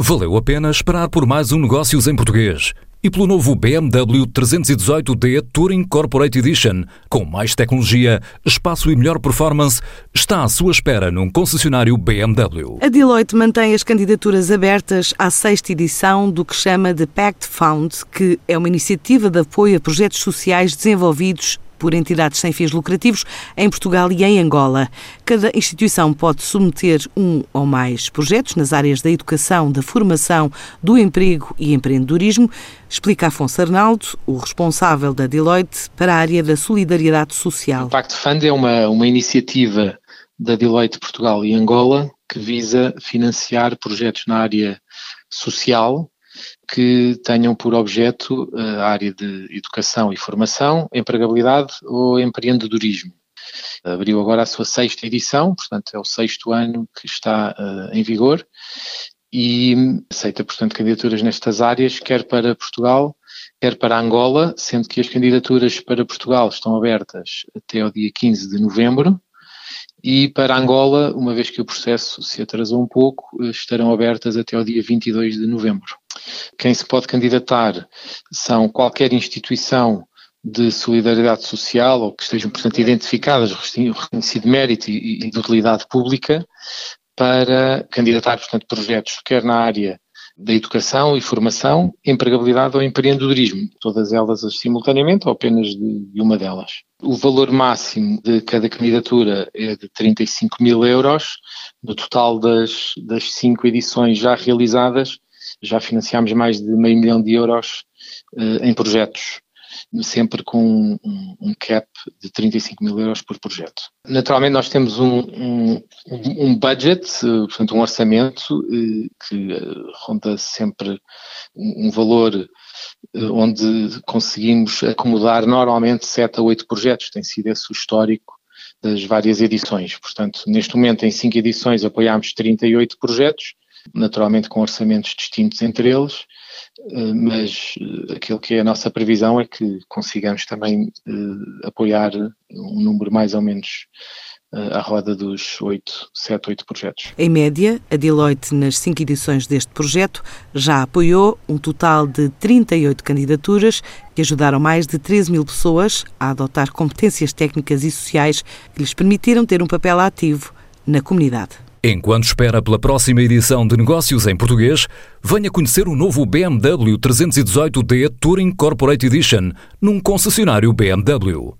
Valeu a pena esperar por mais um Negócios em Português e pelo novo BMW 318d Touring Corporate Edition, com mais tecnologia, espaço e melhor performance, está à sua espera num concessionário BMW. A Deloitte mantém as candidaturas abertas à sexta edição do que chama de Pact Fund, que é uma iniciativa de apoio a projetos sociais desenvolvidos por entidades sem fins lucrativos em Portugal e em Angola. Cada instituição pode submeter um ou mais projetos nas áreas da educação, da formação, do emprego e empreendedorismo, explica Afonso Arnaldo, o responsável da Deloitte para a área da solidariedade social. O Pacto Fund é uma, uma iniciativa da Deloitte Portugal e Angola que visa financiar projetos na área social que tenham por objeto eh, a área de educação e formação, empregabilidade ou empreendedorismo. Abriu agora a sua sexta edição, portanto é o sexto ano que está uh, em vigor e aceita, portanto, candidaturas nestas áreas, quer para Portugal, quer para Angola, sendo que as candidaturas para Portugal estão abertas até o dia 15 de novembro e para Angola, uma vez que o processo se atrasou um pouco, estarão abertas até o dia 22 de novembro. Quem se pode candidatar são qualquer instituição de solidariedade social ou que estejam, portanto, identificadas, reconhecido mérito e, de utilidade pública para candidatar, portanto, projetos quer na área da educação e formação, empregabilidade ou empreendedorismo, todas elas simultaneamente ou apenas de, de uma delas. O valor máximo de cada candidatura é de 35 mil euros. No total das, das cinco edições já realizadas, já financiámos mais de meio milhão de euros uh, em projetos sempre com um, um, cap de 35 mil euros por projeto. Naturalmente nós temos um, um, um budget, eh, portanto um orçamento eh, que ronda sempre um valor onde conseguimos acomodar normalmente 7 a 8 projetos, tem sido esse o histórico das várias edições. Portanto, neste momento, em 5 edições, apoiámos 38 projetos, naturalmente com orçamentos distintos entre eles, eh, mas eh, aquilo que é a nossa previsão é que consigamos também uh, apoiar um número mais ou menos à roda dos 8, 7, 8 projetos. Em média, a Deloitte, nas cinco edições deste projeto, já apoiou um total de 38 candidaturas que ajudaram mais de 13 mil pessoas a adotar competências técnicas e sociais que lhes permitiram ter um papel ativo na comunidade. Enquanto espera pela próxima edição de Negócios em Português, venha conhecer o novo BMW 318D Touring Corporate Edition num concessionário BMW.